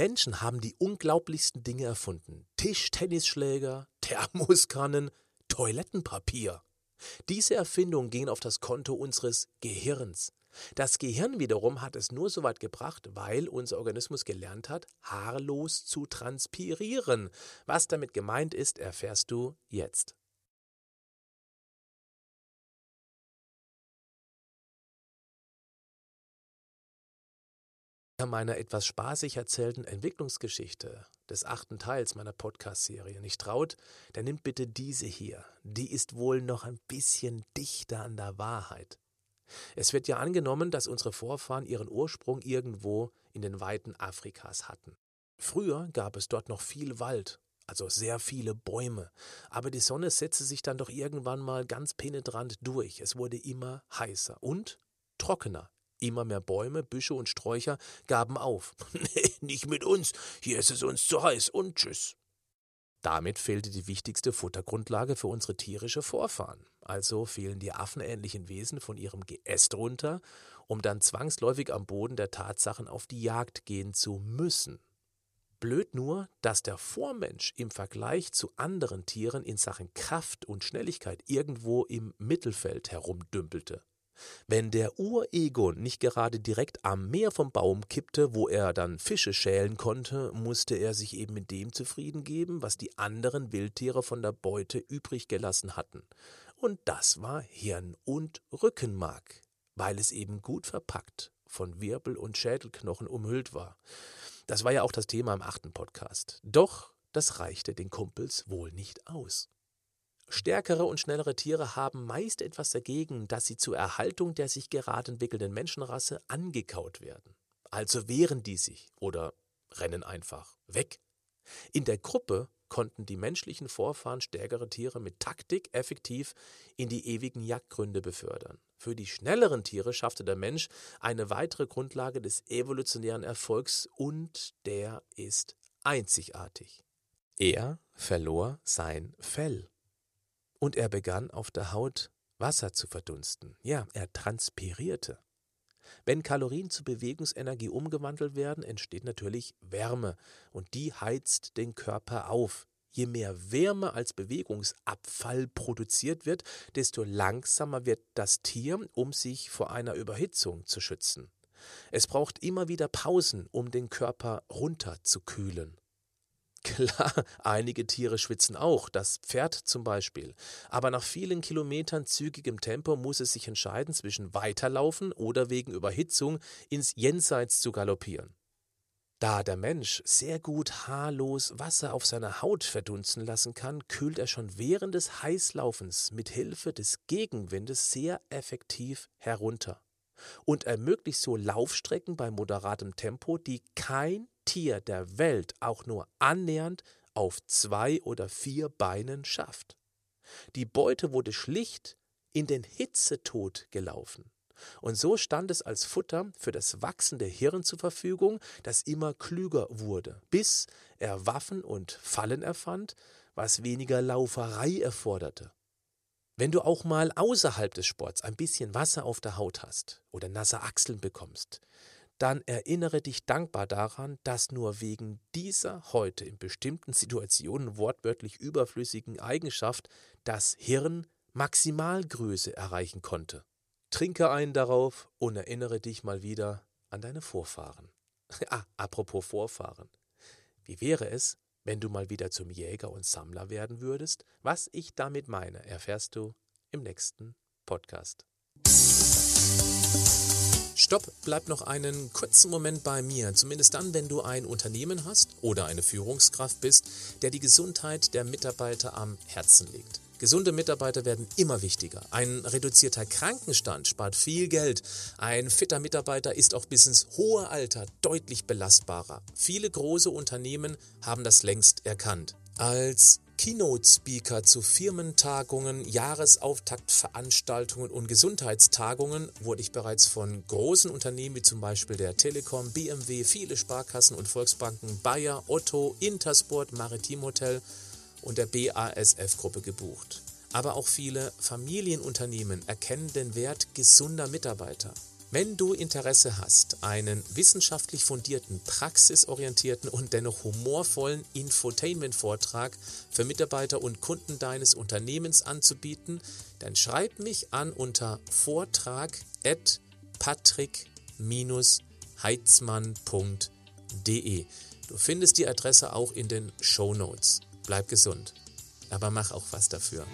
Menschen haben die unglaublichsten Dinge erfunden. Tischtennisschläger, Thermoskannen, Toilettenpapier. Diese Erfindungen gehen auf das Konto unseres Gehirns. Das Gehirn wiederum hat es nur so weit gebracht, weil unser Organismus gelernt hat, haarlos zu transpirieren. Was damit gemeint ist, erfährst du jetzt. Meiner etwas spaßig erzählten Entwicklungsgeschichte des achten Teils meiner Podcast-Serie nicht traut, der nimmt bitte diese hier. Die ist wohl noch ein bisschen dichter an der Wahrheit. Es wird ja angenommen, dass unsere Vorfahren ihren Ursprung irgendwo in den Weiten Afrikas hatten. Früher gab es dort noch viel Wald, also sehr viele Bäume, aber die Sonne setzte sich dann doch irgendwann mal ganz penetrant durch. Es wurde immer heißer und trockener. Immer mehr Bäume, Büsche und Sträucher gaben auf. nee, nicht mit uns, hier ist es uns zu heiß und tschüss. Damit fehlte die wichtigste Futtergrundlage für unsere tierische Vorfahren. Also fielen die affenähnlichen Wesen von ihrem Geäst runter, um dann zwangsläufig am Boden der Tatsachen auf die Jagd gehen zu müssen. Blöd nur, dass der Vormensch im Vergleich zu anderen Tieren in Sachen Kraft und Schnelligkeit irgendwo im Mittelfeld herumdümpelte. Wenn der Uregon nicht gerade direkt am Meer vom Baum kippte, wo er dann Fische schälen konnte, musste er sich eben mit dem zufrieden geben, was die anderen Wildtiere von der Beute übrig gelassen hatten. Und das war Hirn und Rückenmark, weil es eben gut verpackt von Wirbel und Schädelknochen umhüllt war. Das war ja auch das Thema im achten Podcast. Doch das reichte den Kumpels wohl nicht aus. Stärkere und schnellere Tiere haben meist etwas dagegen, dass sie zur Erhaltung der sich gerade entwickelnden Menschenrasse angekaut werden. Also wehren die sich oder rennen einfach weg. In der Gruppe konnten die menschlichen Vorfahren stärkere Tiere mit Taktik effektiv in die ewigen Jagdgründe befördern. Für die schnelleren Tiere schaffte der Mensch eine weitere Grundlage des evolutionären Erfolgs und der ist einzigartig. Er verlor sein Fell und er begann auf der Haut Wasser zu verdunsten. Ja, er transpirierte. Wenn Kalorien zu Bewegungsenergie umgewandelt werden, entsteht natürlich Wärme und die heizt den Körper auf. Je mehr Wärme als Bewegungsabfall produziert wird, desto langsamer wird das Tier, um sich vor einer Überhitzung zu schützen. Es braucht immer wieder Pausen, um den Körper runterzukühlen. Klar, einige Tiere schwitzen auch, das Pferd zum Beispiel. Aber nach vielen Kilometern zügigem Tempo muss es sich entscheiden zwischen weiterlaufen oder wegen Überhitzung ins Jenseits zu galoppieren. Da der Mensch sehr gut haarlos Wasser auf seiner Haut verdunsten lassen kann, kühlt er schon während des Heißlaufens mit Hilfe des Gegenwindes sehr effektiv herunter und ermöglicht so Laufstrecken bei moderatem Tempo, die kein Tier der Welt auch nur annähernd auf zwei oder vier Beinen schafft. Die Beute wurde schlicht in den Hitzetod gelaufen. Und so stand es als Futter für das wachsende Hirn zur Verfügung, das immer klüger wurde, bis er Waffen und Fallen erfand, was weniger Lauferei erforderte. Wenn du auch mal außerhalb des Sports ein bisschen Wasser auf der Haut hast oder nasse Achseln bekommst, dann erinnere dich dankbar daran, dass nur wegen dieser heute in bestimmten Situationen wortwörtlich überflüssigen Eigenschaft das Hirn Maximalgröße erreichen konnte. Trinke einen darauf und erinnere dich mal wieder an deine Vorfahren. ah, apropos Vorfahren. Wie wäre es, wenn du mal wieder zum Jäger und Sammler werden würdest? Was ich damit meine, erfährst du im nächsten Podcast. Stopp, bleib noch einen kurzen Moment bei mir, zumindest dann, wenn du ein Unternehmen hast oder eine Führungskraft bist, der die Gesundheit der Mitarbeiter am Herzen legt. Gesunde Mitarbeiter werden immer wichtiger. Ein reduzierter Krankenstand spart viel Geld. Ein fitter Mitarbeiter ist auch bis ins hohe Alter deutlich belastbarer. Viele große Unternehmen haben das längst erkannt. Als Keynote-Speaker zu Firmentagungen, Jahresauftaktveranstaltungen und Gesundheitstagungen wurde ich bereits von großen Unternehmen wie zum Beispiel der Telekom, BMW, viele Sparkassen und Volksbanken, Bayer, Otto, Intersport, Maritim Hotel und der BASF-Gruppe gebucht. Aber auch viele Familienunternehmen erkennen den Wert gesunder Mitarbeiter. Wenn du Interesse hast, einen wissenschaftlich fundierten, praxisorientierten und dennoch humorvollen Infotainment-Vortrag für Mitarbeiter und Kunden deines Unternehmens anzubieten, dann schreib mich an unter vortrag at patrick-heitzmann.de. Du findest die Adresse auch in den Show Notes. Bleib gesund, aber mach auch was dafür.